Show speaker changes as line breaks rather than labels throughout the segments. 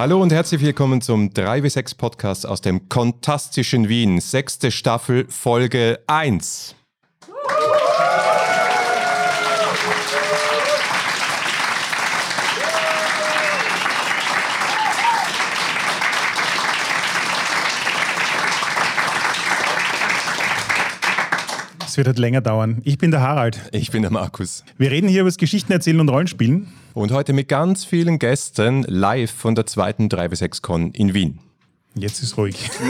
Hallo und herzlich willkommen zum 3W6 Podcast aus dem kontastischen Wien. Sechste Staffel, Folge 1.
wird halt länger dauern. Ich bin der Harald.
Ich bin der Markus.
Wir reden hier über das Geschichten erzählen und Rollenspielen.
Und heute mit ganz vielen Gästen live von der zweiten 3W6 Con in Wien.
Jetzt ist ruhig.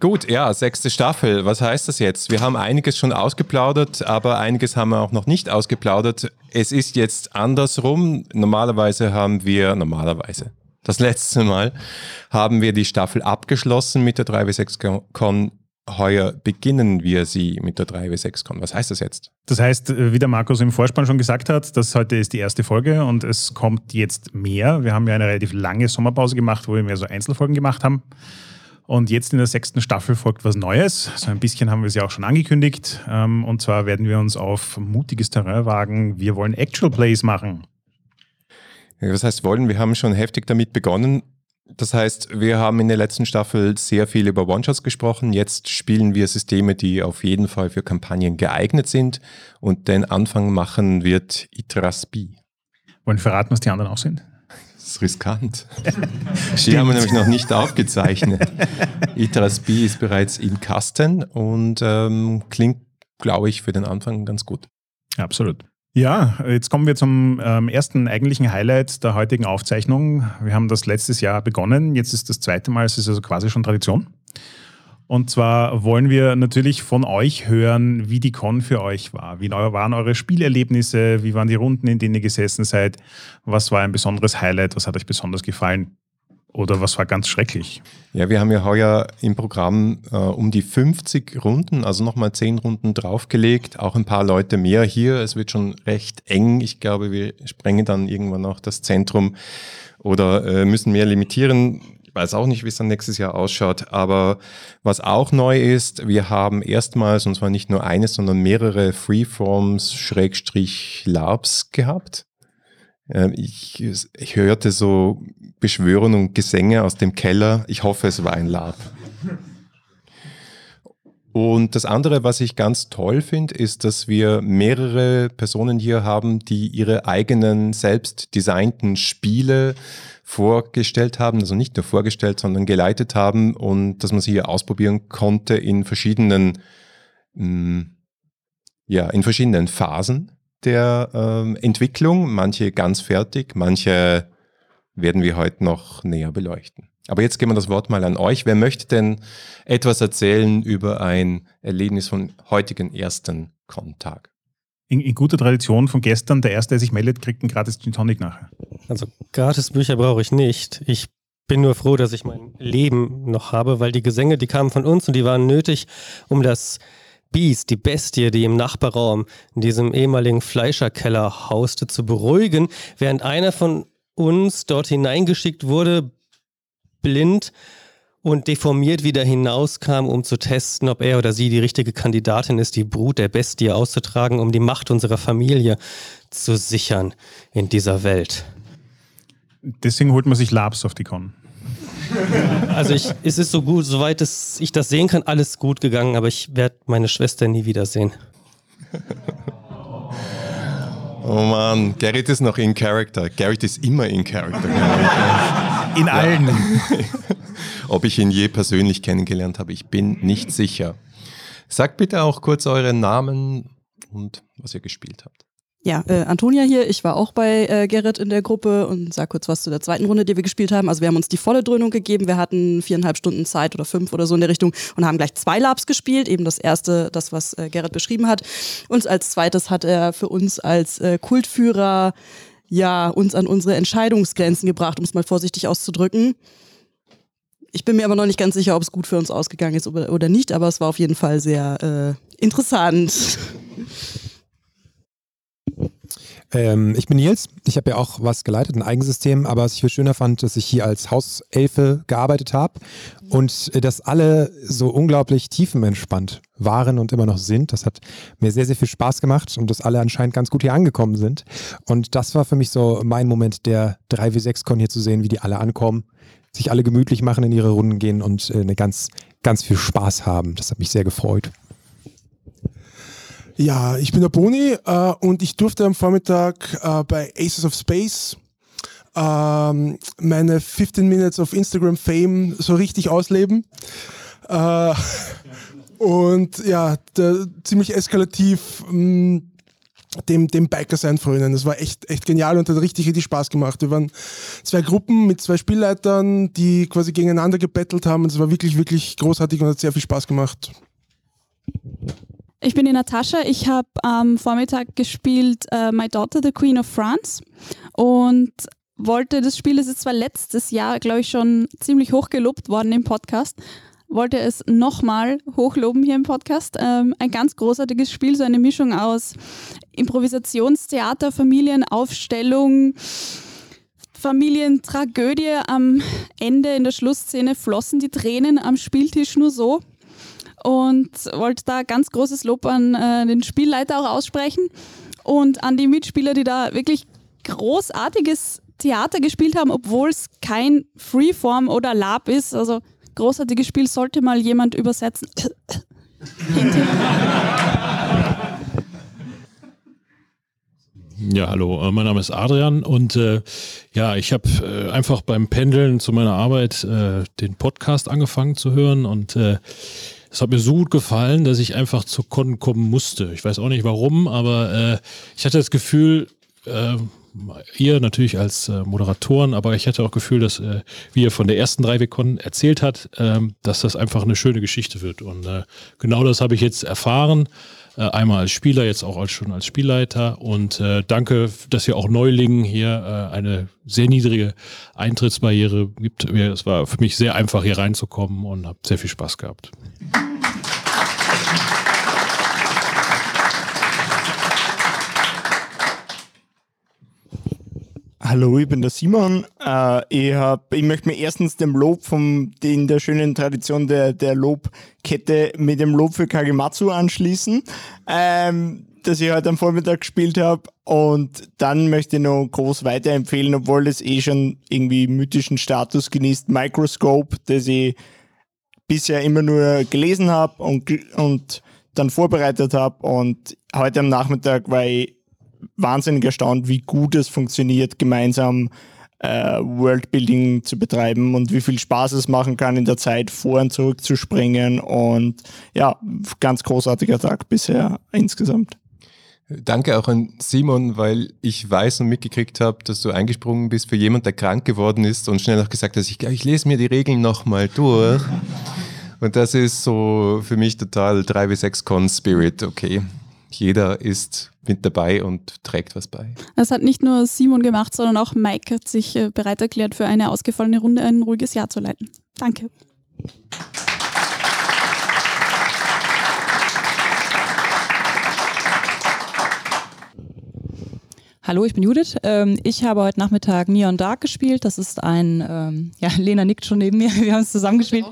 Gut, ja, sechste Staffel. Was heißt das jetzt? Wir haben einiges schon ausgeplaudert, aber einiges haben wir auch noch nicht ausgeplaudert. Es ist jetzt andersrum. Normalerweise haben wir, normalerweise, das letzte Mal haben wir die Staffel abgeschlossen mit der 3W6 Con. Heuer beginnen wir sie mit der 3W6 Con. Was heißt das jetzt?
Das heißt, äh, wie der Markus im Vorspann schon gesagt hat, dass heute ist die erste Folge und es kommt jetzt mehr. Wir haben ja eine relativ lange Sommerpause gemacht, wo wir mehr so Einzelfolgen gemacht haben. Und jetzt in der sechsten Staffel folgt was Neues. So ein bisschen haben wir es ja auch schon angekündigt. Ähm, und zwar werden wir uns auf mutiges Terrain wagen. Wir wollen Actual Plays machen.
Was heißt wollen? Wir haben schon heftig damit begonnen. Das heißt, wir haben in der letzten Staffel sehr viel über One-Shots gesprochen. Jetzt spielen wir Systeme, die auf jeden Fall für Kampagnen geeignet sind. Und den Anfang machen wird Itraspi.
Wollen wir verraten, was die anderen auch sind?
ist riskant. Die haben wir nämlich noch nicht aufgezeichnet. Iteras B ist bereits im Kasten und ähm, klingt, glaube ich, für den Anfang ganz gut.
Absolut. Ja, jetzt kommen wir zum ähm, ersten eigentlichen Highlight der heutigen Aufzeichnung. Wir haben das letztes Jahr begonnen. Jetzt ist das zweite Mal, es ist also quasi schon Tradition. Und zwar wollen wir natürlich von euch hören, wie die Con für euch war. Wie waren eure Spielerlebnisse? Wie waren die Runden, in denen ihr gesessen seid? Was war ein besonderes Highlight? Was hat euch besonders gefallen? Oder was war ganz schrecklich?
Ja, wir haben ja heuer im Programm äh, um die 50 Runden, also nochmal 10 Runden draufgelegt. Auch ein paar Leute mehr hier. Es wird schon recht eng. Ich glaube, wir sprengen dann irgendwann auch das Zentrum oder äh, müssen mehr limitieren weiß auch nicht, wie es dann nächstes Jahr ausschaut. Aber was auch neu ist, wir haben erstmals, und zwar nicht nur eines, sondern mehrere Freeforms, Schrägstrich, Labs gehabt. Ähm, ich, ich hörte so Beschwörungen und Gesänge aus dem Keller. Ich hoffe, es war ein Lab. Und das andere, was ich ganz toll finde, ist, dass wir mehrere Personen hier haben, die ihre eigenen selbst designten Spiele vorgestellt haben, also nicht nur vorgestellt, sondern geleitet haben und dass man sie hier ausprobieren konnte in verschiedenen, mm, ja, in verschiedenen Phasen der ähm, Entwicklung, manche ganz fertig, manche werden wir heute noch näher beleuchten. Aber jetzt geben wir das Wort mal an euch. Wer möchte denn etwas erzählen über ein Erlebnis von heutigen ersten Kontag?
in, in, guter Tradition von gestern, der Erste, der sich meldet, kriegt ein gratis Gin Tonic nachher.
Also gratis Bücher brauche ich nicht. Ich bin nur froh, dass ich mein Leben noch habe, weil die Gesänge, die kamen von uns und die waren nötig, um das Biest, die Bestie, die im Nachbarraum in diesem ehemaligen Fleischerkeller hauste, zu beruhigen, während einer von uns dort hineingeschickt wurde, blind und deformiert wieder hinauskam, um zu testen, ob er oder sie die richtige Kandidatin ist, die Brut der Bestie auszutragen, um die Macht unserer Familie zu sichern in dieser Welt.
Deswegen holt man sich Labs auf die Con.
Also ich, es ist so gut, soweit es, ich das sehen kann, alles gut gegangen, aber ich werde meine Schwester nie wiedersehen.
Oh Mann, Gerrit ist noch in Character. Gerrit ist immer in Character.
In allen.
Ob ich ihn je persönlich kennengelernt habe, ich bin nicht sicher. Sagt bitte auch kurz euren Namen und was ihr gespielt habt.
Ja, äh, Antonia hier. Ich war auch bei äh, Gerrit in der Gruppe und sag kurz was zu der zweiten Runde, die wir gespielt haben. Also wir haben uns die volle Dröhnung gegeben. Wir hatten viereinhalb Stunden Zeit oder fünf oder so in der Richtung und haben gleich zwei Labs gespielt. Eben das erste, das was äh, Gerrit beschrieben hat. Und als zweites hat er für uns als äh, Kultführer ja uns an unsere Entscheidungsgrenzen gebracht, um es mal vorsichtig auszudrücken. Ich bin mir aber noch nicht ganz sicher, ob es gut für uns ausgegangen ist oder nicht, aber es war auf jeden Fall sehr äh, interessant.
Ähm, ich bin Nils. Ich habe ja auch was geleitet, ein Eigensystem, aber was ich viel schöner fand, dass ich hier als Hauselfe gearbeitet habe und äh, dass alle so unglaublich tiefenentspannt waren und immer noch sind. Das hat mir sehr, sehr viel Spaß gemacht und dass alle anscheinend ganz gut hier angekommen sind. Und das war für mich so mein Moment der 3W6-Con hier zu sehen, wie die alle ankommen, sich alle gemütlich machen, in ihre Runden gehen und äh, eine ganz, ganz viel Spaß haben. Das hat mich sehr gefreut.
Ja, ich bin der Boni äh, und ich durfte am Vormittag äh, bei Aces of Space ähm, meine 15 Minutes of Instagram Fame so richtig ausleben. Äh, und ja, der, ziemlich eskalativ mh, mm, dem, dem Biker sein frönen. Das war echt, echt genial und hat richtig, richtig Spaß gemacht. Wir waren zwei Gruppen mit zwei Spielleitern, die quasi gegeneinander gebettelt haben. Und es war wirklich, wirklich großartig und hat sehr viel Spaß gemacht.
Ich bin die Natascha. Ich habe am Vormittag gespielt uh, My Daughter, the Queen of France und wollte das Spiel, das ist zwar letztes Jahr, glaube ich, schon ziemlich hoch gelobt worden im Podcast, wollte es nochmal hochloben hier im Podcast. Ähm, ein ganz großartiges Spiel, so eine Mischung aus Improvisationstheater, Familienaufstellung, Familientragödie. Am Ende in der Schlussszene flossen die Tränen am Spieltisch nur so und wollte da ganz großes Lob an äh, den Spielleiter auch aussprechen und an die Mitspieler, die da wirklich großartiges Theater gespielt haben, obwohl es kein Freeform oder Lab ist. Also großartiges Spiel sollte mal jemand übersetzen.
Ja, hallo, äh, mein Name ist Adrian und äh, ja, ich habe äh, einfach beim Pendeln zu meiner Arbeit äh, den Podcast angefangen zu hören und äh, es hat mir so gut gefallen, dass ich einfach zu Con kommen musste. Ich weiß auch nicht warum, aber äh, ich hatte das Gefühl, äh, ihr natürlich als äh, Moderatoren, aber ich hatte auch Gefühl, dass, äh, wie ihr von der ersten 3WCon erzählt hat, äh, dass das einfach eine schöne Geschichte wird. Und äh, genau das habe ich jetzt erfahren. Äh, einmal als Spieler, jetzt auch als, schon als Spielleiter. Und äh, danke, dass ihr auch Neulingen hier eine sehr niedrige Eintrittsbarriere gibt. Es war für mich sehr einfach, hier reinzukommen und habe sehr viel Spaß gehabt.
Hallo, ich bin der Simon. Äh, ich, hab, ich möchte mir erstens dem Lob vom, in der schönen Tradition der, der Lobkette mit dem Lob für Kagematsu anschließen, ähm, das ich heute am Vormittag gespielt habe. Und dann möchte ich noch groß weiterempfehlen, obwohl es eh schon irgendwie mythischen Status genießt, Microscope, das ich bisher immer nur gelesen habe und, und dann vorbereitet habe. Und heute am Nachmittag war ich wahnsinnig erstaunt, wie gut es funktioniert, gemeinsam äh, Worldbuilding zu betreiben und wie viel Spaß es machen kann, in der Zeit vor und zurück zu springen. Und ja, ganz großartiger Tag bisher insgesamt.
Danke auch an Simon, weil ich weiß und mitgekriegt habe, dass du eingesprungen bist für jemanden, der krank geworden ist und schnell noch gesagt hast, ich, ich lese mir die Regeln nochmal durch. Und das ist so für mich total 3 w 6 Con Spirit, okay jeder ist mit dabei und trägt was bei.
Das hat nicht nur Simon gemacht, sondern auch Mike hat sich äh, bereit erklärt, für eine ausgefallene Runde ein ruhiges Jahr zu leiten. Danke.
Hallo, ich bin Judith. Ähm, ich habe heute Nachmittag Neon Dark gespielt. Das ist ein, ähm, ja, Lena nickt schon neben mir, wir haben es zusammengespielt.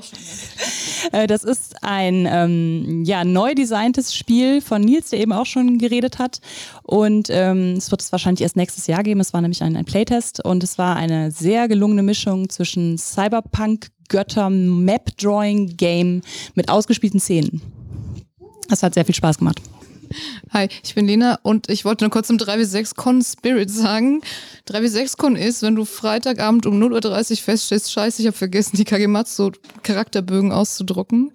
Äh, das ist ein ähm, ja, neu designtes Spiel von Nils, der eben auch schon geredet hat. Und ähm, es wird es wahrscheinlich erst nächstes Jahr geben. Es war nämlich ein, ein Playtest und es war eine sehr gelungene Mischung zwischen Cyberpunk, Götter, Map-Drawing-Game mit ausgespielten Szenen. Das hat sehr viel Spaß gemacht.
Hi, ich bin Lena und ich wollte nur kurz zum 3W6-Con Spirit sagen. 3W6-Con ist, wenn du Freitagabend um 0.30 Uhr feststellst, scheiße, ich habe vergessen, die Kagematsu Charakterbögen auszudrucken,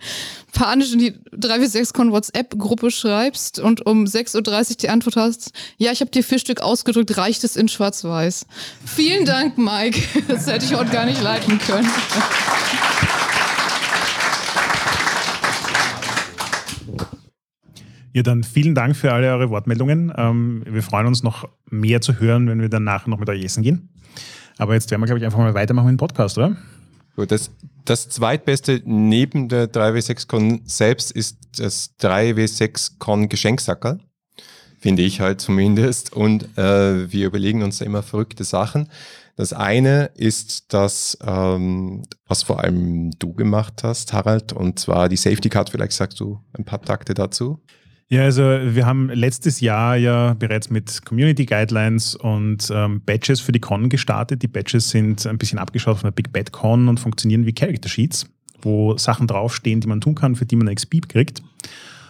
panisch in die 3W6-Con WhatsApp-Gruppe schreibst und um 6.30 Uhr die Antwort hast, ja, ich habe dir vier Stück ausgedrückt, reicht es in schwarz-weiß. Vielen Dank, Mike. Das hätte ich heute gar nicht leiten können.
Ja, dann vielen Dank für alle eure Wortmeldungen. Ähm, wir freuen uns noch mehr zu hören, wenn wir dann nachher noch mit euch essen gehen. Aber jetzt werden wir, glaube ich, einfach mal weitermachen mit dem Podcast, oder?
Das, das zweitbeste neben der 3W6Con selbst ist das 3W6Con Geschenksackerl. finde ich halt zumindest. Und äh, wir überlegen uns da immer verrückte Sachen. Das eine ist das, ähm, was vor allem du gemacht hast, Harald, und zwar die Safety Card. Vielleicht sagst du ein paar Takte dazu.
Ja, also wir haben letztes Jahr ja bereits mit Community Guidelines und ähm, Badges für die Con gestartet. Die Badges sind ein bisschen abgeschaut von der Big Bad Con und funktionieren wie Character Sheets, wo Sachen draufstehen, die man tun kann, für die man XP kriegt.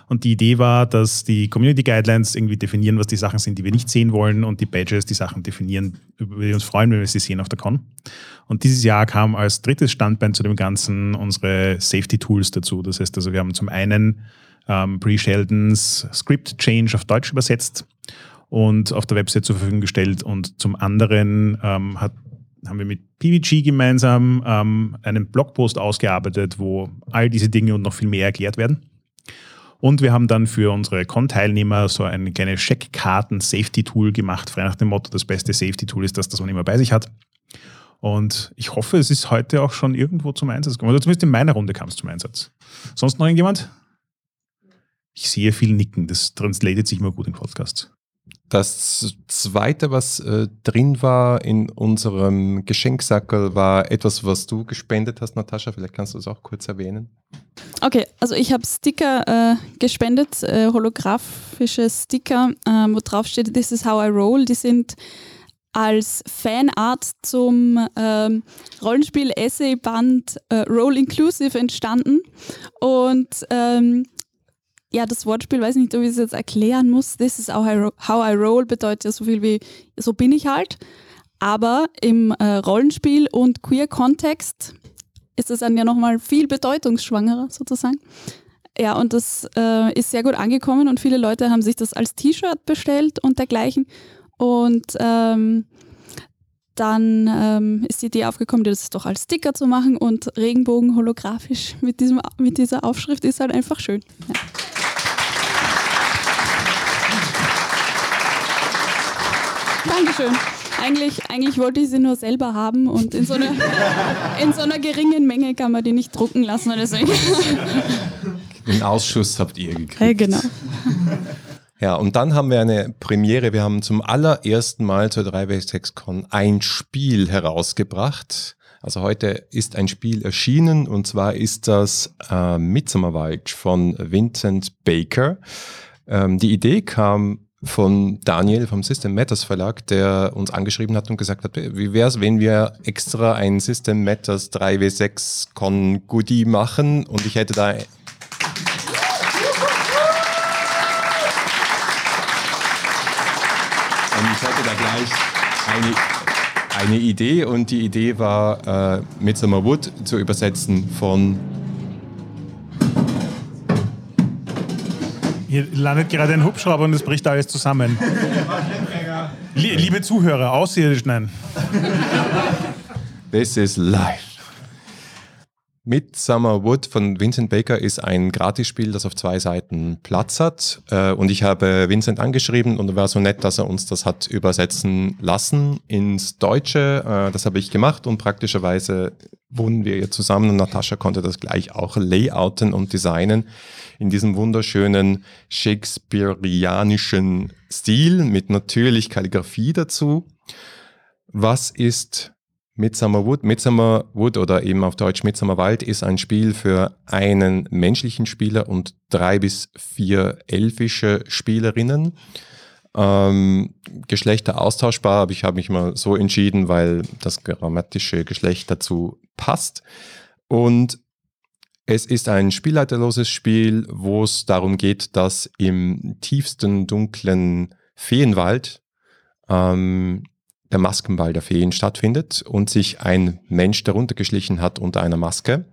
Und die Idee war, dass die Community Guidelines irgendwie definieren, was die Sachen sind, die wir nicht sehen wollen und die Badges die Sachen definieren, über die wir uns freuen, wenn wir sie sehen auf der Con. Und dieses Jahr kam als drittes Standbein zu dem Ganzen unsere Safety Tools dazu. Das heißt also, wir haben zum einen ähm, Pre-Sheldons Script Change auf Deutsch übersetzt und auf der Website zur Verfügung gestellt. Und zum anderen ähm, hat, haben wir mit PVG gemeinsam ähm, einen Blogpost ausgearbeitet, wo all diese Dinge und noch viel mehr erklärt werden. Und wir haben dann für unsere Con-Teilnehmer so ein kleines Checkkarten-Safety-Tool gemacht, frei nach dem Motto, das beste Safety-Tool ist das, das man immer bei sich hat. Und ich hoffe, es ist heute auch schon irgendwo zum Einsatz gekommen. Oder zumindest in meiner Runde kam es zum Einsatz. Sonst noch irgendjemand? Ich sehe viel Nicken, das translatet sich immer gut im Podcast.
Das zweite, was äh, drin war in unserem Geschenksackel, war etwas, was du gespendet hast, Natascha. Vielleicht kannst du es auch kurz erwähnen.
Okay, also ich habe Sticker äh, gespendet, äh, holographische Sticker, äh, wo drauf steht, This is how I roll. Die sind als Fanart zum ähm, Rollenspiel-Essay-Band äh, Roll Inclusive entstanden. Und ähm, ja, das Wortspiel, weiß nicht, ob ich es jetzt erklären muss. This is how I, how I roll bedeutet ja so viel wie, so bin ich halt. Aber im äh, Rollenspiel und Queer-Kontext ist es dann ja nochmal viel bedeutungsschwangerer sozusagen. Ja, und das äh, ist sehr gut angekommen und viele Leute haben sich das als T-Shirt bestellt und dergleichen. Und ähm, dann ähm, ist die Idee aufgekommen, das doch als Sticker zu machen und Regenbogen holographisch mit, diesem, mit dieser Aufschrift ist halt einfach schön. Ja. Dankeschön. Eigentlich, eigentlich wollte ich sie nur selber haben und in so, einer, in so einer geringen Menge kann man die nicht drucken lassen. Deswegen.
Den Ausschuss habt ihr gekriegt.
Ja, genau.
Ja, und dann haben wir eine Premiere. Wir haben zum allerersten Mal zur 3W6Con ein Spiel herausgebracht. Also heute ist ein Spiel erschienen und zwar ist das äh, Midsummerwald von Vincent Baker. Ähm, die Idee kam von Daniel vom System Matters Verlag, der uns angeschrieben hat und gesagt hat, wie wäre es, wenn wir extra ein System Matters 3W6 Con Goodie machen? Und ich hätte da Und ich hatte da gleich eine, eine Idee. Und die Idee war, äh, Midsummer Wood zu übersetzen von
Hier landet gerade ein Hubschrauber und es bricht alles zusammen. Liebe Zuhörer, außerirdisch, nein.
This is life. Midsummer Wood von Vincent Baker ist ein Gratisspiel, das auf zwei Seiten Platz hat. Äh, und ich habe Vincent angeschrieben und er war so nett, dass er uns das hat übersetzen lassen ins Deutsche. Äh, das habe ich gemacht und praktischerweise wohnen wir hier zusammen und Natascha konnte das gleich auch layouten und designen in diesem wunderschönen shakespearianischen Stil mit natürlich Kalligrafie dazu. Was ist Midsummer Wood? Midsummer Wood oder eben auf Deutsch Midsummer Wald ist ein Spiel für einen menschlichen Spieler und drei bis vier elfische Spielerinnen. Ähm, Geschlechter austauschbar, aber ich habe mich mal so entschieden, weil das grammatische Geschlecht dazu passt. Und es ist ein spielleiterloses Spiel, wo es darum geht, dass im tiefsten dunklen Feenwald ähm, der Maskenball der Feen stattfindet und sich ein Mensch darunter geschlichen hat unter einer Maske,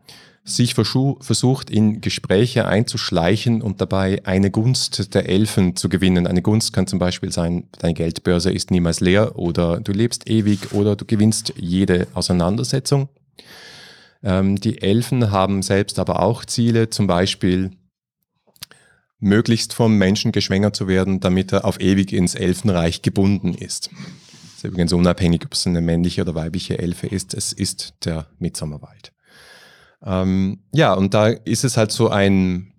sich versucht in Gespräche einzuschleichen und dabei eine Gunst der Elfen zu gewinnen. Eine Gunst kann zum Beispiel sein, deine Geldbörse ist niemals leer oder du lebst ewig oder du gewinnst jede Auseinandersetzung. Ähm, die Elfen haben selbst aber auch Ziele, zum Beispiel möglichst vom Menschen geschwängert zu werden, damit er auf ewig ins Elfenreich gebunden ist. Das ist übrigens unabhängig, ob es eine männliche oder weibliche Elfe ist. Es ist der Mitsommerwald. Ähm, ja, und da ist es halt so ein,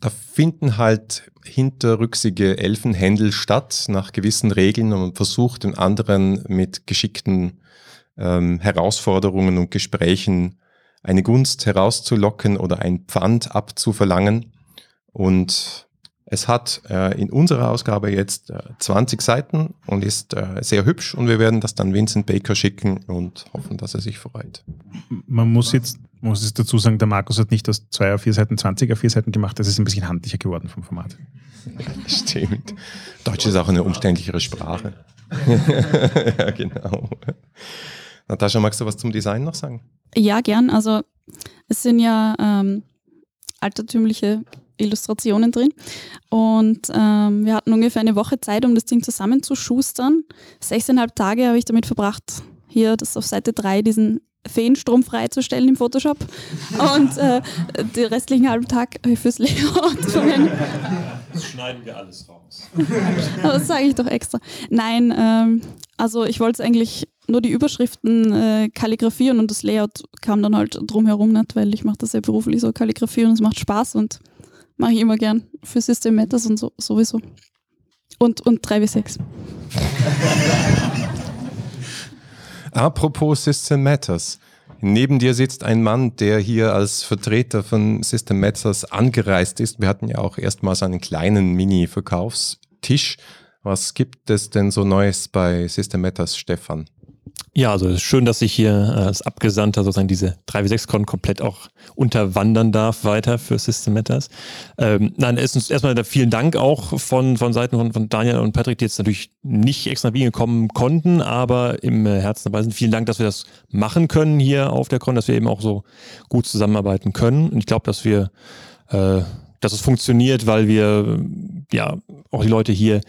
da finden halt hinterrücksige Elfenhändel statt nach gewissen Regeln und man versucht den anderen mit geschickten ähm, Herausforderungen und Gesprächen eine Gunst herauszulocken oder ein Pfand abzuverlangen. Und es hat äh, in unserer Ausgabe jetzt äh, 20 Seiten und ist äh, sehr hübsch und wir werden das dann Vincent Baker schicken und hoffen, dass er sich freut.
Man muss jetzt muss es dazu sagen, der Markus hat nicht aus 2 auf 4 Seiten 20 auf 4 Seiten gemacht, das ist ein bisschen handlicher geworden vom Format.
Stimmt. Deutsch ist auch eine umständlichere Sprache. ja, genau. Natascha, magst du was zum Design noch sagen?
Ja, gern. Also es sind ja ähm, altertümliche Illustrationen drin. Und ähm, wir hatten ungefähr eine Woche Zeit, um das Ding zusammenzuschustern. Sechseinhalb Tage habe ich damit verbracht, hier das auf Seite 3 diesen Feenstrom freizustellen im Photoshop. Und äh, den restlichen halben Tag fürs Layout verwendet.
Das schneiden wir alles raus.
das sage ich doch extra. Nein, ähm, also ich wollte es eigentlich nur die Überschriften äh, kalligrafieren und das Layout kam dann halt drumherum nicht, weil ich mache das ja beruflich so Kalligrafie und es macht Spaß und mache ich immer gern für System Matters und so sowieso. Und, und 3W6.
Apropos System Matters. Neben dir sitzt ein Mann, der hier als Vertreter von System Matters angereist ist. Wir hatten ja auch erstmals einen kleinen Mini-Verkaufstisch. Was gibt es denn so Neues bei System Matters, Stefan?
Ja, also schön, dass ich hier äh, als Abgesandter sozusagen diese 3W6-Con komplett auch unterwandern darf weiter für System Matters. Ähm, nein, erstens erstmal vielen Dank auch von, von Seiten von, von Daniel und Patrick, die jetzt natürlich nicht extra Wien kommen konnten, aber im äh, Herzen dabei sind. Vielen Dank, dass wir das machen können hier auf der Con, dass wir eben auch so gut zusammenarbeiten können. Und ich glaube, dass wir äh, dass es funktioniert, weil wir ja auch die Leute hier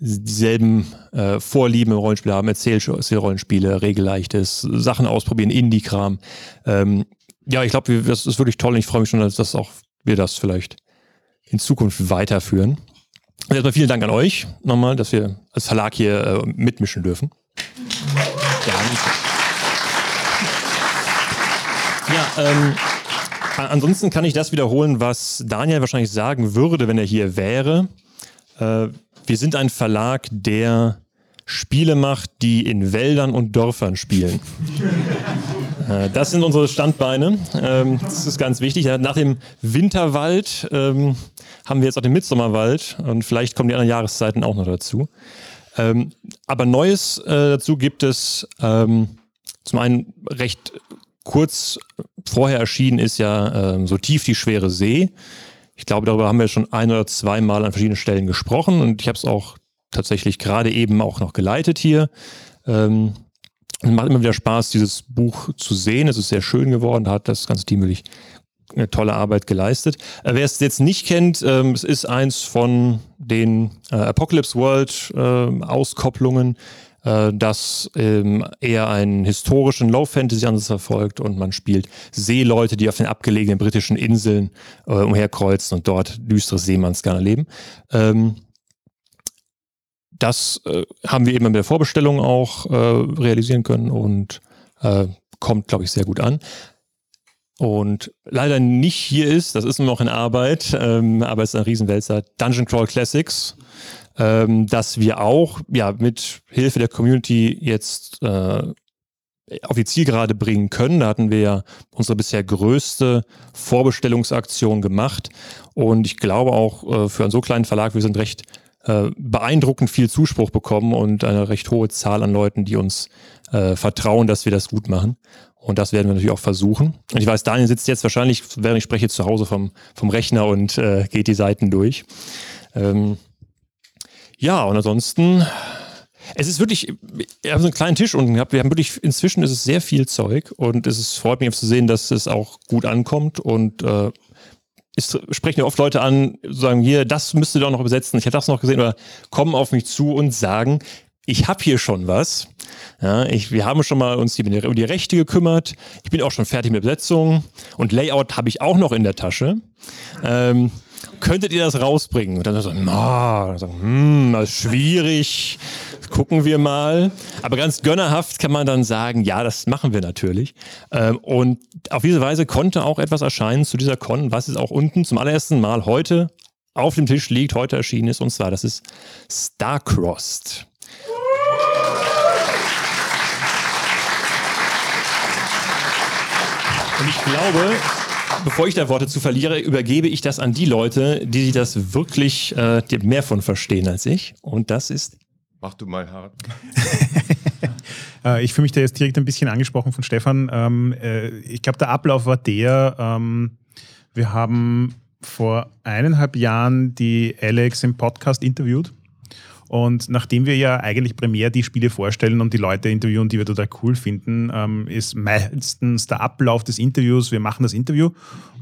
dieselben äh, Vorlieben im Rollenspiel haben, Erzählrollenspiele, Regelleichtes, Sachen ausprobieren, Indie-Kram. Ähm, ja, ich glaube, das ist wirklich toll und ich freue mich schon, dass das auch wir das vielleicht in Zukunft weiterführen. Und erstmal vielen Dank an euch nochmal, dass wir als Verlag hier äh, mitmischen dürfen. Ja, ähm, ansonsten kann ich das wiederholen, was Daniel wahrscheinlich sagen würde, wenn er hier wäre. Äh, wir sind ein Verlag, der Spiele macht, die in Wäldern und Dörfern spielen. Äh, das sind unsere Standbeine. Ähm, das ist ganz wichtig. Nach dem Winterwald ähm, haben wir jetzt auch den Mitsommerwald und vielleicht kommen die anderen Jahreszeiten auch noch dazu. Ähm, aber Neues äh, dazu gibt es zum einen recht kurz vorher erschienen ist ja so tief die schwere See. Ich glaube, darüber haben wir schon ein oder zwei Mal an verschiedenen Stellen gesprochen und ich habe es auch tatsächlich gerade eben auch noch geleitet hier. Ähm, und macht immer wieder Spaß, dieses Buch zu sehen. Es ist sehr schön geworden, hat das ganze Team wirklich eine tolle Arbeit geleistet. Äh, wer es jetzt nicht kennt, ähm, es ist eins von den äh, Apocalypse World äh, Auskopplungen äh, das ähm, eher einen historischen Low-Fantasy-Ansatz verfolgt und man spielt Seeleute, die auf den abgelegenen britischen Inseln äh, umherkreuzen und dort düsteres Seemannsgarn erleben. Ähm, das äh, haben wir eben mit der Vorbestellung auch äh, realisieren können und äh, kommt, glaube ich, sehr gut an. Und leider nicht hier ist, das ist nur noch in Arbeit, ähm, aber es ist ein Riesenwälzer, Dungeon Crawl Classics ähm, dass wir auch ja mit Hilfe der Community jetzt äh, auf die Zielgerade bringen können. Da hatten wir ja unsere bisher größte Vorbestellungsaktion gemacht. Und ich glaube auch äh, für einen so kleinen Verlag, wir sind recht äh, beeindruckend viel Zuspruch bekommen und eine recht hohe Zahl an Leuten, die uns äh, vertrauen, dass wir das gut machen. Und das werden wir natürlich auch versuchen. Und ich weiß, Daniel sitzt jetzt wahrscheinlich, während ich spreche, zu Hause vom, vom Rechner und äh, geht die Seiten durch. Ähm, ja, und ansonsten, es ist wirklich, wir haben so einen kleinen Tisch unten gehabt. Wir haben wirklich, inzwischen ist es sehr viel Zeug und es ist, freut mich zu sehen, dass es auch gut ankommt und äh, es sprechen ja oft Leute an, sagen hier, das müsst ihr doch noch besetzen, ich habe das noch gesehen oder kommen auf mich zu und sagen, ich habe hier schon was. Ja, ich, wir haben schon mal uns die, um die Rechte gekümmert. Ich bin auch schon fertig mit Besetzung und Layout habe ich auch noch in der Tasche. Ähm, könntet ihr das rausbringen? Und dann so, na, so, hm, das ist schwierig, gucken wir mal. Aber ganz gönnerhaft kann man dann sagen, ja, das machen wir natürlich. Ähm, und auf diese Weise konnte auch etwas erscheinen zu dieser Con, was ist auch unten zum allerersten Mal heute auf dem Tisch liegt, heute erschienen ist. Und zwar, das ist Starcrossed. Und ich glaube, bevor ich da Worte zu verliere, übergebe ich das an die Leute, die das wirklich äh, mehr von verstehen als ich. Und das ist.
Mach du mal hart.
Äh, ich fühle mich da jetzt direkt ein bisschen angesprochen von Stefan. Ähm, äh, ich glaube, der Ablauf war der, ähm, wir haben vor eineinhalb Jahren die Alex im Podcast interviewt. Und nachdem wir ja eigentlich primär die Spiele vorstellen und die Leute interviewen, die wir total cool finden, ähm, ist meistens der Ablauf des Interviews, wir machen das Interview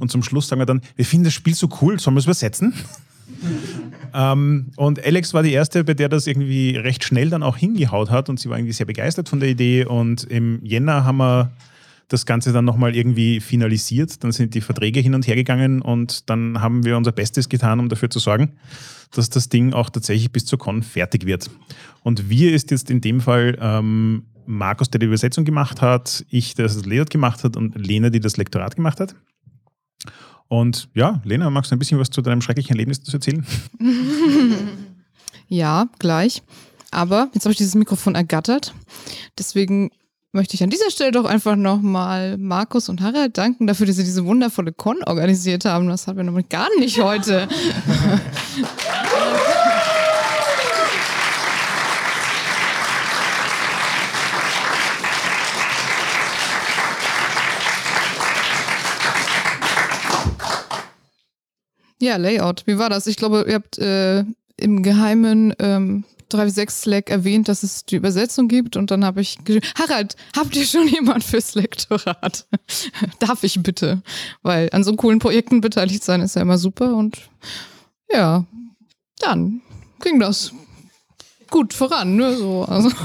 und zum Schluss sagen wir dann, wir finden das Spiel so cool, sollen wir es übersetzen? ähm, und Alex war die erste, bei der das irgendwie recht schnell dann auch hingehaut hat und sie war irgendwie sehr begeistert von der Idee und im Jänner haben wir das Ganze dann nochmal irgendwie finalisiert. Dann sind die Verträge hin und her gegangen und dann haben wir unser Bestes getan, um dafür zu sorgen, dass das Ding auch tatsächlich bis zur Con fertig wird. Und wir ist jetzt in dem Fall ähm, Markus, der die Übersetzung gemacht hat, ich, der das Layout gemacht hat und Lena, die das Lektorat gemacht hat. Und ja, Lena, magst du ein bisschen was zu deinem schrecklichen Erlebnis erzählen?
ja, gleich. Aber jetzt habe ich dieses Mikrofon ergattert. Deswegen möchte ich an dieser Stelle doch einfach nochmal Markus und Harald danken dafür, dass sie diese wundervolle Con organisiert haben. Das hatten wir noch gar nicht heute. Ja, Layout. Wie war das? Ich glaube, ihr habt äh, im Geheimen ähm, 3.6 Slack erwähnt, dass es die Übersetzung gibt und dann habe ich geschrieben, Harald, habt ihr schon jemand fürs Lektorat? Darf ich bitte? Weil an so coolen Projekten beteiligt sein ist ja immer super und ja, dann ging das gut voran. Ne? So, also,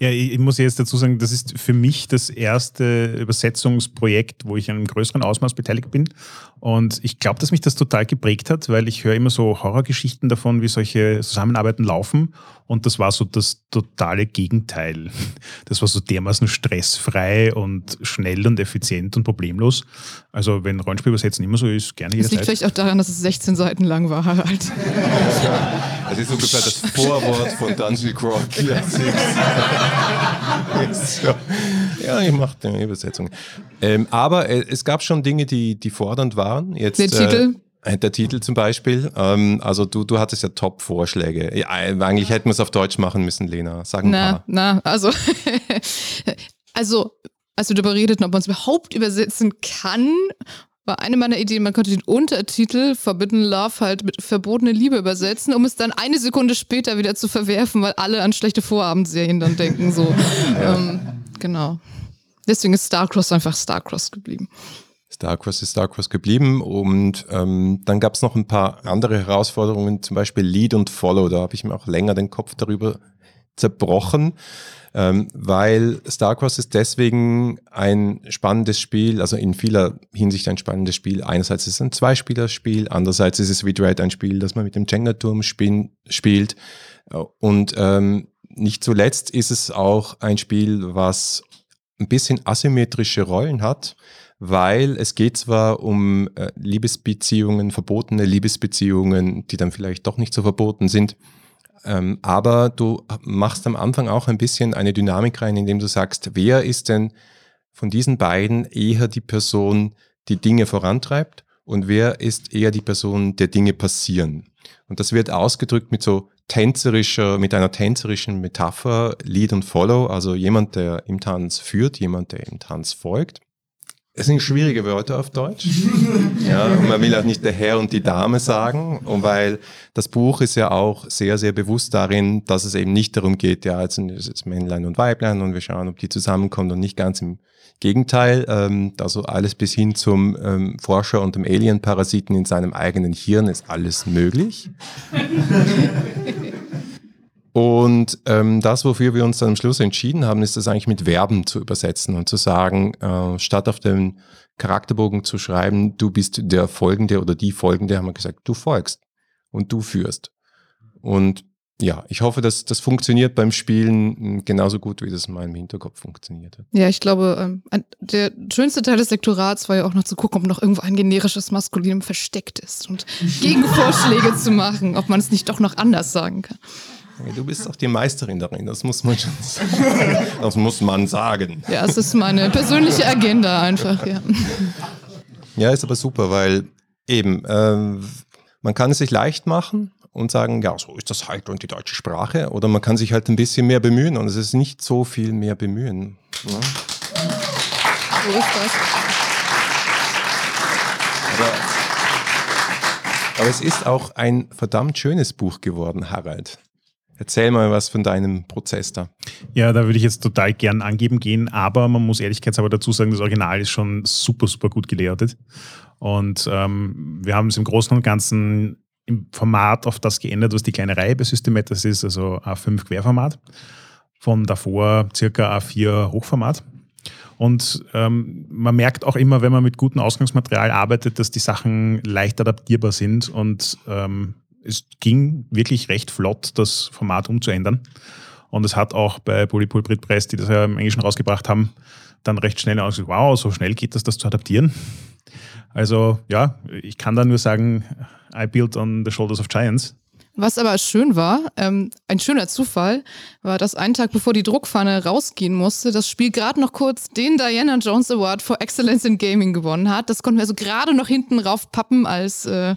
ich muss jetzt dazu sagen, das ist für mich das erste Übersetzungsprojekt, wo ich in einem größeren Ausmaß beteiligt bin. Und ich glaube, dass mich das total geprägt hat, weil ich höre immer so Horrorgeschichten davon, wie solche Zusammenarbeiten laufen. Und das war so das totale Gegenteil. Das war so dermaßen stressfrei und schnell und effizient und problemlos. Also wenn Rollenspiel übersetzen immer so ist, gerne
jederzeit. Das liegt vielleicht auch daran, dass es 16 Seiten lang war, Harald.
Das ist ungefähr das Vorwort von Dungeon Crawl Classics. ja, ich mache die Übersetzung. Ähm, aber äh, es gab schon Dinge, die, die fordernd waren. Jetzt,
der Titel?
Äh, der Titel zum Beispiel. Ähm, also du, du hattest ja Top-Vorschläge. Ja, eigentlich hätten wir es auf Deutsch machen müssen, Lena. Sag ein
na. Na, also, also als wir darüber redeten, ob man es überhaupt übersetzen kann, war eine meiner Ideen, man könnte den Untertitel Forbidden Love halt mit verbotene Liebe übersetzen, um es dann eine Sekunde später wieder zu verwerfen, weil alle an schlechte Vorabendserien dann denken. So. Ja. Ähm, genau. Deswegen ist Starcross einfach Starcross geblieben.
Starcross ist Starcross geblieben und ähm, dann gab es noch ein paar andere Herausforderungen, zum Beispiel Lead und Follow. Da habe ich mir auch länger den Kopf darüber zerbrochen, ähm, weil StarCross ist deswegen ein spannendes Spiel, also in vieler Hinsicht ein spannendes Spiel. Einerseits ist es ein Zweispielerspiel, andererseits ist es wie Dread ein Spiel, das man mit dem Jenga-Turm spielt und ähm, nicht zuletzt ist es auch ein Spiel, was ein bisschen asymmetrische Rollen hat, weil es geht zwar um äh, Liebesbeziehungen, verbotene Liebesbeziehungen, die dann vielleicht doch nicht so verboten sind, ähm, aber du machst am Anfang auch ein bisschen eine Dynamik rein, indem du sagst, wer ist denn von diesen beiden eher die Person, die Dinge vorantreibt und wer ist eher die Person, der Dinge passieren. Und das wird ausgedrückt mit so tänzerischer, mit einer tänzerischen Metapher, Lead und Follow, also jemand, der im Tanz führt, jemand, der im Tanz folgt. Es sind schwierige Wörter auf Deutsch. ja, und man will auch nicht der Herr und die Dame sagen, und weil das Buch ist ja auch sehr, sehr bewusst darin, dass es eben nicht darum geht, ja, jetzt sind es Männlein und Weiblein und wir schauen, ob die zusammenkommen und nicht ganz im Gegenteil. Ähm, also alles bis hin zum ähm, Forscher und dem Alien-Parasiten in seinem eigenen Hirn ist alles möglich. Und ähm, das, wofür wir uns dann am Schluss entschieden haben, ist das eigentlich mit Verben zu übersetzen und zu sagen, äh, statt auf dem Charakterbogen zu schreiben, du bist der Folgende oder die Folgende, haben wir gesagt, du folgst und du führst. Und ja, ich hoffe, dass das funktioniert beim Spielen hm, genauso gut, wie das in meinem Hinterkopf funktioniert hat.
Ja, ich glaube, ähm, der schönste Teil des Lektorats war ja auch noch zu gucken, ob noch irgendwo ein generisches Maskulinum versteckt ist und Gegenvorschläge zu machen, ob man es nicht doch noch anders sagen kann.
Du bist doch die Meisterin darin, das muss man schon sagen. Das muss man sagen.
Ja, es ist meine persönliche Agenda einfach, ja.
Ja, ist aber super, weil eben, ähm, man kann es sich leicht machen und sagen, ja, so ist das halt und die deutsche Sprache. Oder man kann sich halt ein bisschen mehr bemühen und es ist nicht so viel mehr bemühen. Ja.
So ist das.
Aber, aber es ist auch ein verdammt schönes Buch geworden, Harald. Erzähl mal was von deinem Prozess da.
Ja, da würde ich jetzt total gern angeben gehen, aber man muss ehrlichkeitshalber dazu sagen, das Original ist schon super, super gut gelayoutet. Und ähm, wir haben es im Großen und Ganzen im Format auf das geändert, was die kleine Reihe bei Systemetas ist, also A5 Querformat. Von davor circa A4 Hochformat. Und ähm, man merkt auch immer, wenn man mit gutem Ausgangsmaterial arbeitet, dass die Sachen leicht adaptierbar sind. Und ähm, es ging wirklich recht flott, das Format umzuändern. Und es hat auch bei Polypool Brit Press, die das ja im Englischen rausgebracht haben, dann recht schnell ausgesagt, wow, so schnell geht das, das zu adaptieren. Also ja, ich kann da nur sagen, I built on the shoulders of giants.
Was aber schön war, ähm, ein schöner Zufall, war, dass einen Tag bevor die Druckpfanne rausgehen musste, das Spiel gerade noch kurz den Diana Jones Award for Excellence in Gaming gewonnen hat. Das konnten wir also gerade noch hinten raufpappen als äh,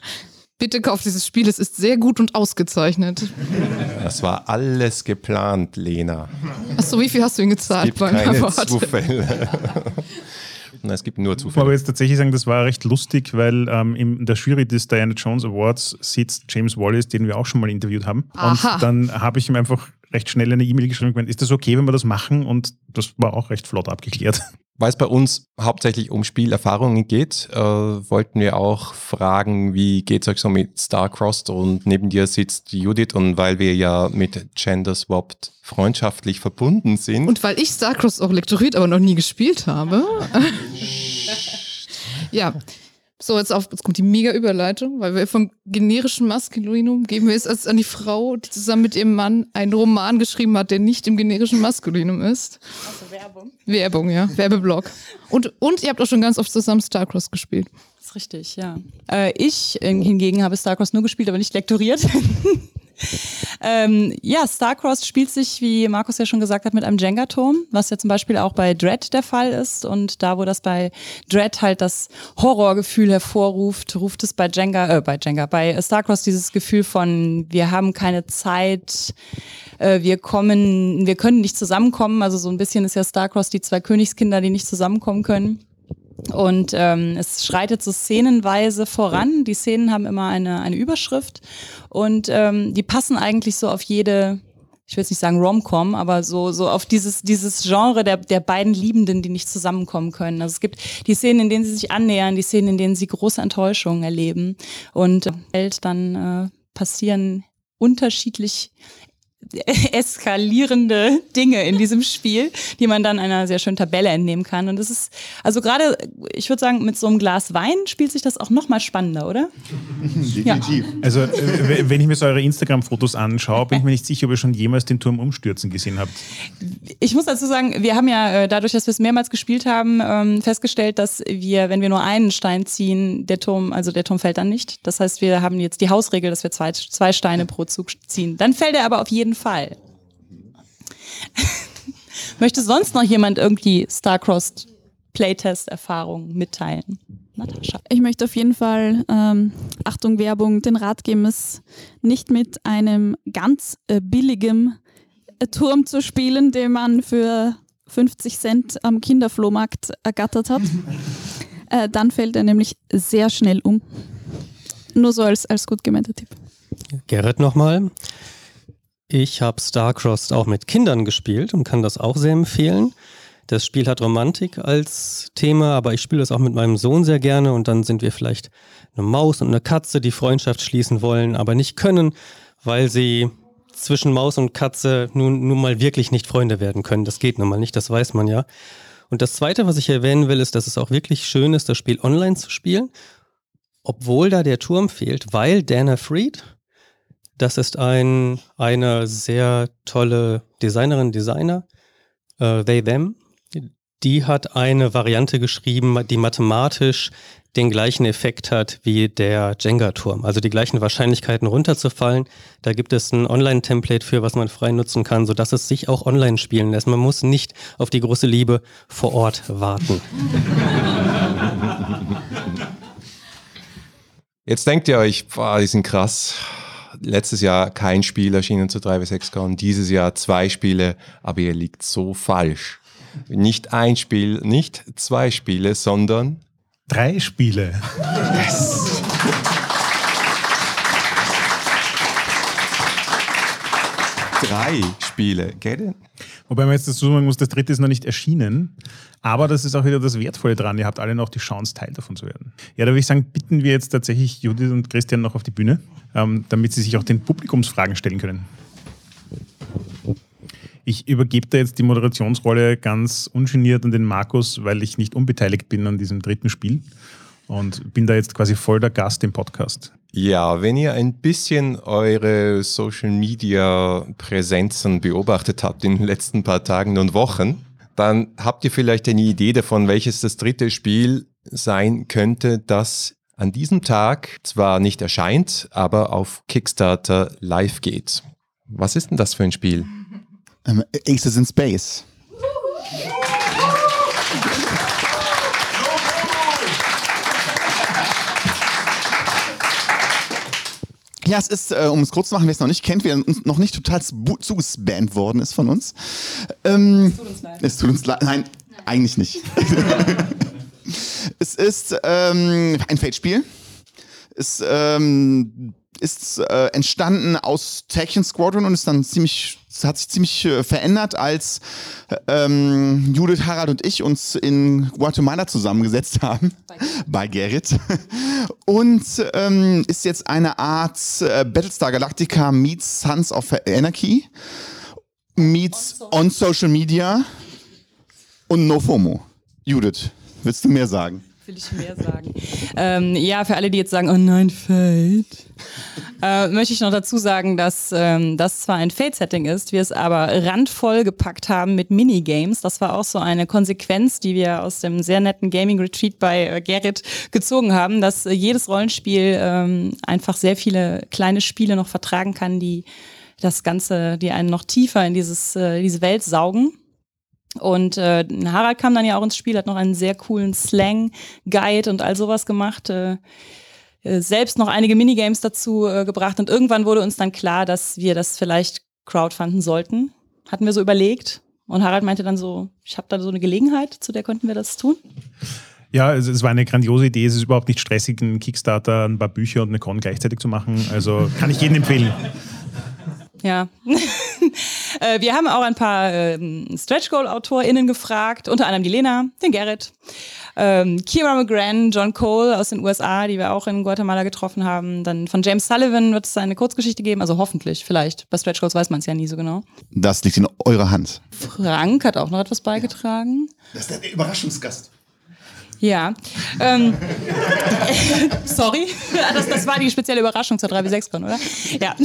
Bitte kauft dieses Spiel, es ist sehr gut und ausgezeichnet.
Das war alles geplant, Lena.
Achso, wie viel hast du ihm
Es
gezahlt
gibt
beim
keine
Award?
Zufälle. Nein, es gibt nur
Ich muss
Zufälle.
aber jetzt tatsächlich sagen, das war recht lustig, weil ähm, in der Jury des Diana Jones Awards sitzt James Wallace, den wir auch schon mal interviewt haben.
Aha.
Und dann habe ich ihm einfach recht schnell eine E-Mail geschrieben und gemeint, ist das okay, wenn wir das machen? Und das war auch recht flott abgeklärt.
Weil es bei uns hauptsächlich um Spielerfahrungen geht, äh, wollten wir auch fragen, wie geht es euch so mit Starcrossed und neben dir sitzt Judith und weil wir ja mit Gender Swapped freundschaftlich verbunden sind.
Und weil ich StarCross auch lektoriert, aber noch nie gespielt habe. ja. So, jetzt, auf, jetzt kommt die mega Überleitung, weil wir vom generischen Maskulinum geben wir es als an die Frau, die zusammen mit ihrem Mann einen Roman geschrieben hat, der nicht im generischen Maskulinum ist.
Also Werbung.
Werbung, ja. Werbeblock. Und, und ihr habt auch schon ganz oft zusammen StarCross gespielt.
Das ist richtig, ja. Äh, ich äh, hingegen habe StarCross nur gespielt, aber nicht lektoriert. ähm, ja, StarCross spielt sich, wie Markus ja schon gesagt hat, mit einem Jenga-Turm, was ja zum Beispiel auch bei Dread der Fall ist. Und da, wo das bei Dread halt das Horrorgefühl hervorruft, ruft es bei Jenga, äh, bei Jenga, bei StarCross dieses Gefühl von, wir haben keine Zeit, äh, wir kommen, wir können nicht zusammenkommen. Also so ein bisschen ist ja StarCross die zwei Königskinder, die nicht zusammenkommen können. Und ähm, es schreitet so szenenweise voran. Die Szenen haben immer eine, eine Überschrift und ähm, die passen eigentlich so auf jede, ich will jetzt nicht sagen Rom-Com, aber so, so auf dieses, dieses Genre der, der beiden Liebenden, die nicht zusammenkommen können. Also es gibt die Szenen, in denen sie sich annähern, die Szenen, in denen sie große Enttäuschungen erleben. Und äh, dann äh, passieren unterschiedlich eskalierende Dinge in diesem Spiel, die man dann einer sehr schönen Tabelle entnehmen kann. Und das ist, also gerade, ich würde sagen, mit so einem Glas Wein spielt sich das auch noch mal spannender, oder?
Definitiv.
Also, äh, wenn ich mir so eure Instagram-Fotos anschaue, bin ich mir nicht sicher, ob ihr schon jemals den Turm umstürzen gesehen habt.
Ich muss dazu sagen, wir haben ja äh, dadurch, dass wir es mehrmals gespielt haben, ähm, festgestellt, dass wir, wenn wir nur einen Stein ziehen, der Turm, also der Turm fällt dann nicht. Das heißt, wir haben jetzt die Hausregel, dass wir zwei, zwei Steine pro Zug ziehen. Dann fällt er aber auf jeden Fall. Möchte sonst noch jemand irgendwie Starcrossed Playtest-Erfahrungen mitteilen? Natascha.
Ich möchte auf jeden Fall, ähm, Achtung Werbung, den Rat geben, es nicht mit einem ganz äh, billigem äh, Turm zu spielen, den man für 50 Cent am Kinderflohmarkt ergattert hat. äh, dann fällt er nämlich sehr schnell um. Nur so als, als gut gemeinter Tipp.
Gerrit nochmal. Ich habe StarCrossed auch mit Kindern gespielt und kann das auch sehr empfehlen. Das Spiel hat Romantik als Thema, aber ich spiele das auch mit meinem Sohn sehr gerne und dann sind wir vielleicht eine Maus und eine Katze, die Freundschaft schließen wollen, aber nicht können, weil sie zwischen Maus und Katze nun, nun mal wirklich nicht Freunde werden können. Das geht nun mal nicht, das weiß man ja. Und das Zweite, was ich erwähnen will, ist, dass es auch wirklich schön ist, das Spiel online zu spielen, obwohl da der Turm fehlt, weil Dana Freed Das ist ein, eine sehr tolle Designerin, Designer, äh, They Them. Die hat eine Variante geschrieben, die mathematisch den gleichen Effekt hat wie der Jenga-Turm, also die gleichen Wahrscheinlichkeiten runterzufallen. Da gibt es ein Online-Template für, was man frei nutzen kann, sodass es sich auch online spielen lässt. Man muss nicht auf die große Liebe vor Ort warten.
Jetzt denkt ihr euch, boah, die sind krass. Letztes Jahr kein Spiel erschienen zu 3W6Con, dieses Jahr zwei Spiele, aber ihr liegt so falsch. Nicht ein Spiel, nicht zwei Spiele, sondern
Drei Spiele.
Yes. Drei Spiele, gell?
Wobei man jetzt dazu sagen muss, das dritte ist noch nicht erschienen. Aber das ist auch wieder das Wertvolle dran. Ihr habt alle noch die Chance, Teil davon zu werden. Ja, da würde ich sagen, bitten wir jetzt tatsächlich Judith und Christian noch auf die Bühne, ähm, damit sie sich auch den Publikumsfragen stellen können. Ich übergebe da jetzt die Moderationsrolle ganz ungeniert an den Markus, weil ich nicht unbeteiligt bin an diesem dritten Spiel und bin da jetzt quasi voll der Gast im Podcast.
Ja, wenn ihr ein bisschen eure Social Media Präsenzen beobachtet habt in den letzten paar Tagen und Wochen, dann habt ihr vielleicht eine Idee davon, welches das dritte Spiel sein könnte, das an diesem Tag zwar nicht erscheint, aber auf Kickstarter live geht. Was ist denn das für ein Spiel?
Um, Aces in Space. Ja, es ist, äh, um es kurz zu machen, wer es noch nicht kennt, wer uns noch nicht total zugespannt worden ist von uns. Ähm, es tut uns leid. Es tut uns leid. Nein, Nein. eigentlich nicht. es ist ähm, ein Fate-Spiel. Es ähm, ist äh, entstanden aus Tekken Squadron und ist dann ziemlich, hat sich ziemlich äh, verändert, als ähm, Judith, Harald und ich uns in Guatemala zusammengesetzt haben. Bei Gerrit. Und ähm, ist jetzt eine Art äh, Battlestar Galactica meets Sons of Anarchy meets on, on Social Media und No FOMO. Judith, willst du mehr sagen?
Will ich mehr sagen. ähm, ja, für alle, die jetzt sagen, oh nein, Fate, äh, möchte ich noch dazu sagen, dass ähm, das zwar ein Fate-Setting ist, wir es aber randvoll gepackt haben mit Minigames. Das war auch so eine Konsequenz, die wir aus dem sehr netten Gaming-Retreat bei äh, Gerrit gezogen haben, dass äh, jedes Rollenspiel ähm, einfach sehr viele kleine Spiele noch vertragen kann, die das Ganze, die einen noch tiefer in dieses, äh, diese Welt saugen. Und äh, Harald kam dann ja auch ins Spiel, hat noch einen sehr coolen Slang-Guide und all sowas gemacht. Äh, äh, selbst noch einige Minigames dazu äh, gebracht. Und irgendwann wurde uns dann klar, dass wir das vielleicht crowdfunden sollten. Hatten wir so überlegt. Und Harald meinte dann so, ich habe da so eine Gelegenheit, zu der könnten wir das tun.
Ja, es, es, war eine grandiose Idee. Es ist überhaupt nicht stressig, einen Kickstarter, ein paar Bücher und eine Con gleichzeitig zu machen. Also kann ich jedem empfehlen.
Ja. Äh, wir haben auch ein paar ähm, Stretch Goal-AutorInnen gefragt, unter anderem die Lena, den Gerrit, ähm, Kira McGran, John Cole aus den USA, die wir auch in Guatemala getroffen haben. Dann von James Sullivan wird es eine Kurzgeschichte geben, also hoffentlich, vielleicht. Bei Stretch Goals weiß man es ja nie so genau.
Das liegt in eurer Hand.
Frank hat auch noch etwas beigetragen.
Das ist der Überraschungsgast.
Ja. Ähm, sorry, das, das war die spezielle Überraschung zur 3W6-Con, oder? Ja.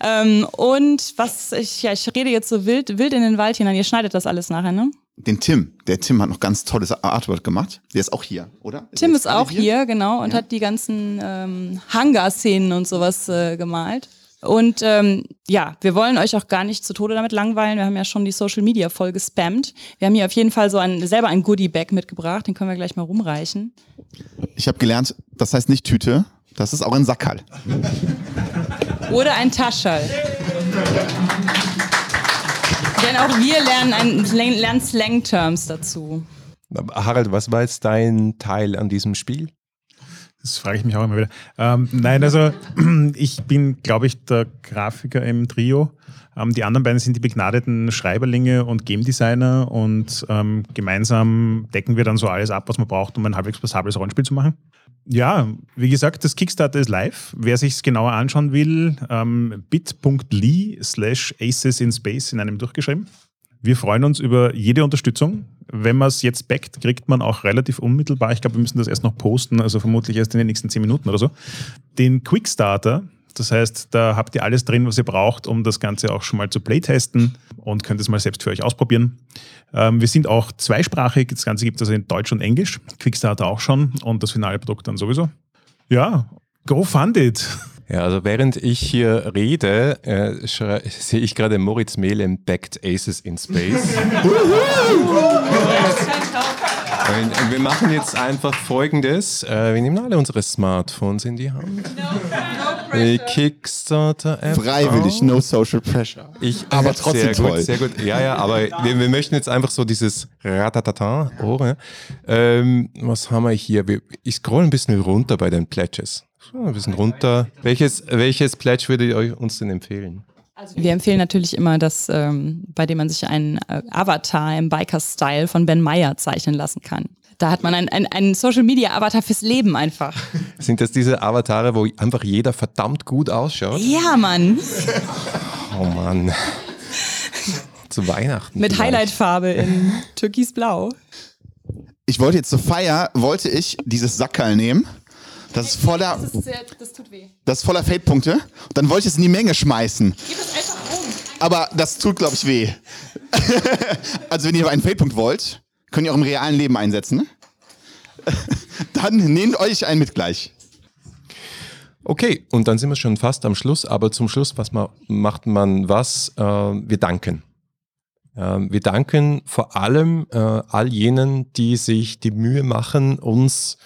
Ähm, und was ich, ja, ich rede jetzt so wild, wild in den Wald hinein. Ihr schneidet das alles nachher, ne?
Den Tim. Der Tim hat noch ganz tolles Artwork gemacht. Der ist auch hier, oder?
Tim ist, ist auch hier? hier, genau, und ja. hat die ganzen ähm, Hangar-Szenen und sowas äh, gemalt. Und ähm, ja, wir wollen euch auch gar nicht zu Tode damit langweilen. Wir haben ja schon die Social Media voll gespammt. Wir haben hier auf jeden Fall so ein, selber ein Goodie-Bag mitgebracht. Den können wir gleich mal rumreichen.
Ich habe gelernt, das heißt nicht Tüte, das ist auch ein Sackerl.
Oder ein Taschall. Denn auch wir lernen, ein, lernen Slang-Terms dazu.
Harald, was war jetzt dein Teil an diesem Spiel?
Das frage ich mich auch immer wieder. Ähm, nein, also ich bin, glaube ich, der Grafiker im Trio. Ähm, die anderen beiden sind die begnadeten Schreiberlinge und Game Designer und ähm, gemeinsam decken wir dann so alles ab, was man braucht, um ein halbwegs passables Rollenspiel zu machen. Ja, wie gesagt, das Kickstarter ist live. Wer sich es genauer anschauen will, ähm, bit.ly slash aces in space in einem durchgeschrieben. Wir freuen uns über jede Unterstützung. Wenn man es jetzt backt, kriegt man auch relativ unmittelbar. Ich glaube, wir müssen das erst noch posten, also vermutlich erst in den nächsten zehn Minuten oder so. Den Quickstarter, Das heißt, da habt ihr alles drin, was ihr braucht, um das Ganze auch schon mal zu playtesten und könnt es mal selbst für euch ausprobieren. Ähm, wir sind auch zweisprachig. Das Ganze gibt es also in Deutsch und Englisch. Quickstarter auch schon und das finale Produkt dann sowieso. Ja, go fund it.
Ja, also während ich hier rede, äh, sehe ich gerade Moritz Mehlem backt Aces in Space. Und, und wir machen jetzt einfach folgendes. Äh, wir nehmen alle unsere Smartphones in die Hand. Die Kickstarter-App.
Freiwillig,
auf.
no social pressure.
Ich,
Aber trotzdem
sehr gut,
toll.
Sehr gut. Ja, ja, aber wir, wir möchten jetzt einfach so dieses Ratatata. Oh, ja. ähm, was haben wir hier? Wir, ich scroll ein bisschen runter bei den Pledges. Ein bisschen runter. Welches, welches Pledge würdet ihr euch uns denn empfehlen?
Wir empfehlen natürlich immer das, ähm, bei dem man sich einen äh, Avatar im Biker-Style von Ben Meyer zeichnen lassen kann. Da hat man einen, einen, einen Social-Media-Avatar fürs Leben einfach.
Sind das diese Avatare, wo einfach jeder verdammt gut ausschaut?
Ja, Mann.
Oh Mann. Zu Weihnachten.
Mit. Highlightfarbe in türkisblau.
Ich wollte jetzt zur Feier, wollte ich dieses Sackerl nehmen. Das ist voller,
Das, ist sehr, das tut weh.
das ist voller Fade-Punkte. Und dann wollte ich es in die Menge schmeißen.
Gib es einfach rum.
Aber das tut, glaube ich, weh. also wenn ihr einen Fade-Punkt wollt, könnt ihr auch im realen Leben einsetzen. Dann nehmt euch einen mit gleich.
Okay, und dann sind wir schon fast am Schluss, aber zum Schluss, was ma macht man was? Äh, wir danken. Ähm, wir danken vor allem äh, all jenen, die sich die Mühe machen, uns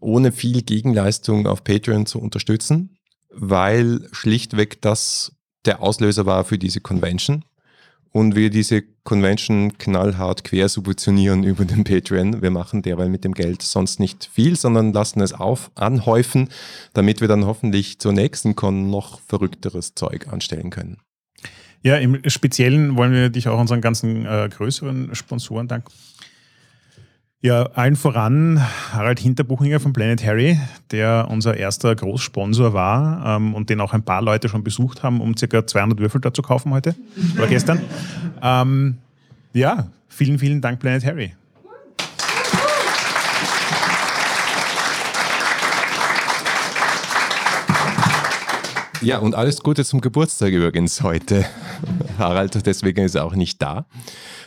ohne viel Gegenleistung auf Patreon zu unterstützen, weil schlichtweg das der Auslöser war für diese Convention und wir diese Convention knallhart quer subventionieren über den Patreon. Wir machen derweil mit dem Geld sonst nicht viel, sondern lassen es auf anhäufen, damit wir dann hoffentlich zur nächsten Con noch verrückteres Zeug anstellen können.
Ja, im Speziellen wollen wir dich auch unseren ganzen äh, größeren Sponsoren danken. Ja, allen voran Harald Hinterbuchinger von Planet Harry, der unser erster Großsponsor war ähm, und den auch ein paar Leute schon besucht haben, um circa 200 Würfel da zu kaufen heute oder gestern. Ähm, ja, vielen, vielen Dank Planet Harry.
Ja, und alles Gute zum Geburtstag übrigens heute. Harald, deswegen ist er auch nicht da.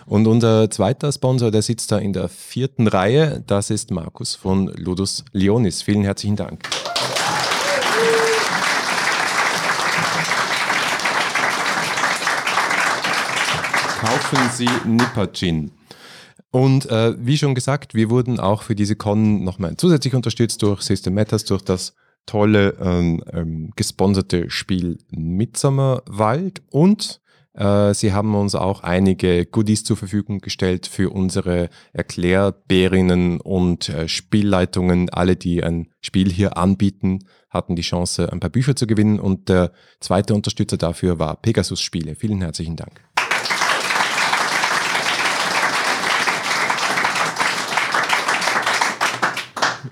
Und unser zweiter Sponsor, der sitzt da in der vierten Reihe, das ist Markus von Ludus Leonis. Vielen herzlichen Dank. Kaufen Sie Nipper Gin. Und äh, wie schon gesagt, wir wurden auch für diese Con nochmal zusätzlich unterstützt durch System Matters, durch das tolle ähm, ähm, gesponserte Spiel Midsommerwald und sie haben uns auch einige Goodies zur Verfügung gestellt für unsere Erklärbärinnen und äh, Spielleitungen. Alle, die ein Spiel hier anbieten, hatten die Chance, ein paar Bücher zu gewinnen und der zweite Unterstützer dafür war Pegasus Spiele. Vielen herzlichen Dank.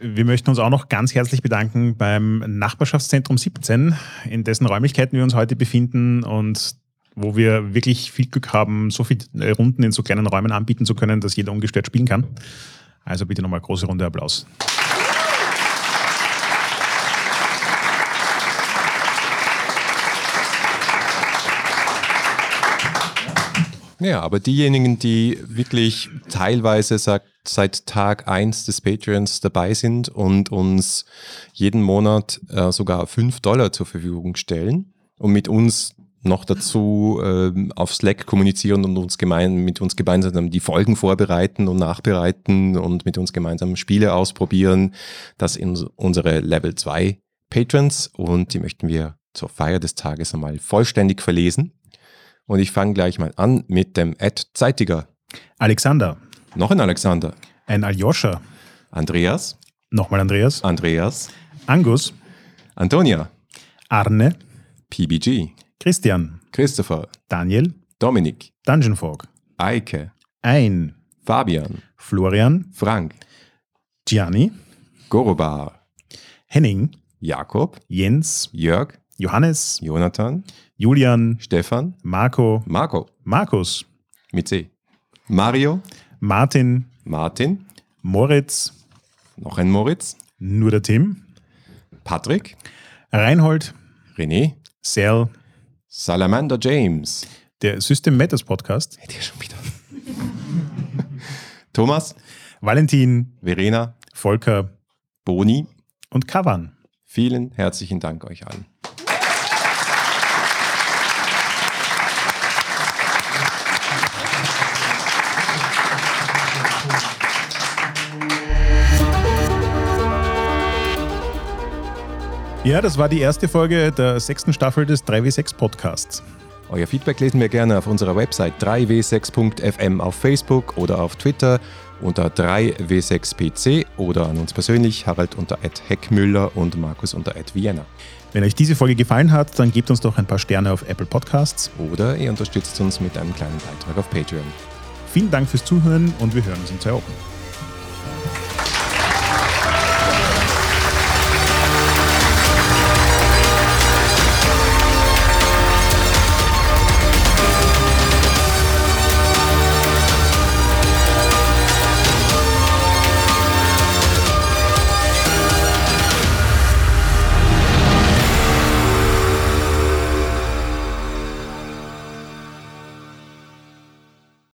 Wir möchten uns auch noch ganz herzlich bedanken beim Nachbarschaftszentrum 17, in dessen Räumlichkeiten wir uns heute befinden und wo wir wirklich viel Glück haben, so viele Runden in so kleinen Räumen anbieten zu können, dass jeder ungestört spielen kann. Also bitte nochmal große Runde Applaus.
Ja, aber diejenigen, die wirklich teilweise sagt, seit Tag 1 des Patreons dabei sind und uns jeden Monat äh, sogar 5 Dollar zur Verfügung stellen und mit uns noch dazu ähm, auf Slack kommunizieren und uns gemein, mit uns gemeinsam die Folgen vorbereiten und nachbereiten und mit uns gemeinsam Spiele ausprobieren. Das sind unsere Level 2 Patrons und die möchten wir zur Feier des Tages einmal vollständig verlesen. Und ich fange gleich mal an mit dem Ed Zeitiger.
Alexander.
Noch ein Alexander.
Ein Aljoscha.
Andreas.
Nochmal Andreas.
Andreas.
Angus.
Antonia.
Arne.
PBG.
Christian.
Christopher.
Daniel.
Dominik.
Dungeon Fog.
Eike.
Ein.
Fabian.
Florian.
Frank.
Gianni.
Gorobar.
Henning.
Jakob.
Jens.
Jörg.
Johannes.
Jonathan.
Julian.
Stefan.
Marco.
Marco.
Markus.
Mit C. Mario.
Martin.
Martin.
Moritz.
Noch ein Moritz.
Nur der Tim.
Patrick.
Reinhold.
René,
Cell,
Salamander James,
der System Matters Podcast,
Hätte ich schon wieder. Thomas,
Valentin,
Verena,
Volker
Boni.
und Kavan.
Vielen herzlichen Dank euch allen.
Ja, das war die erste Folge der sechsten Staffel des 3W6 Podcasts.
Euer Feedback lesen wir gerne auf unserer Website 3w6.fm auf Facebook oder auf Twitter unter 3w6pc oder an uns persönlich Harald unter Heckmüller und Markus unter Vienna.
Wenn euch diese Folge gefallen hat, dann gebt uns doch ein paar Sterne auf Apple Podcasts.
Oder ihr unterstützt uns mit einem kleinen Beitrag auf Patreon.
Vielen Dank fürs Zuhören und wir hören uns in zwei Wochen.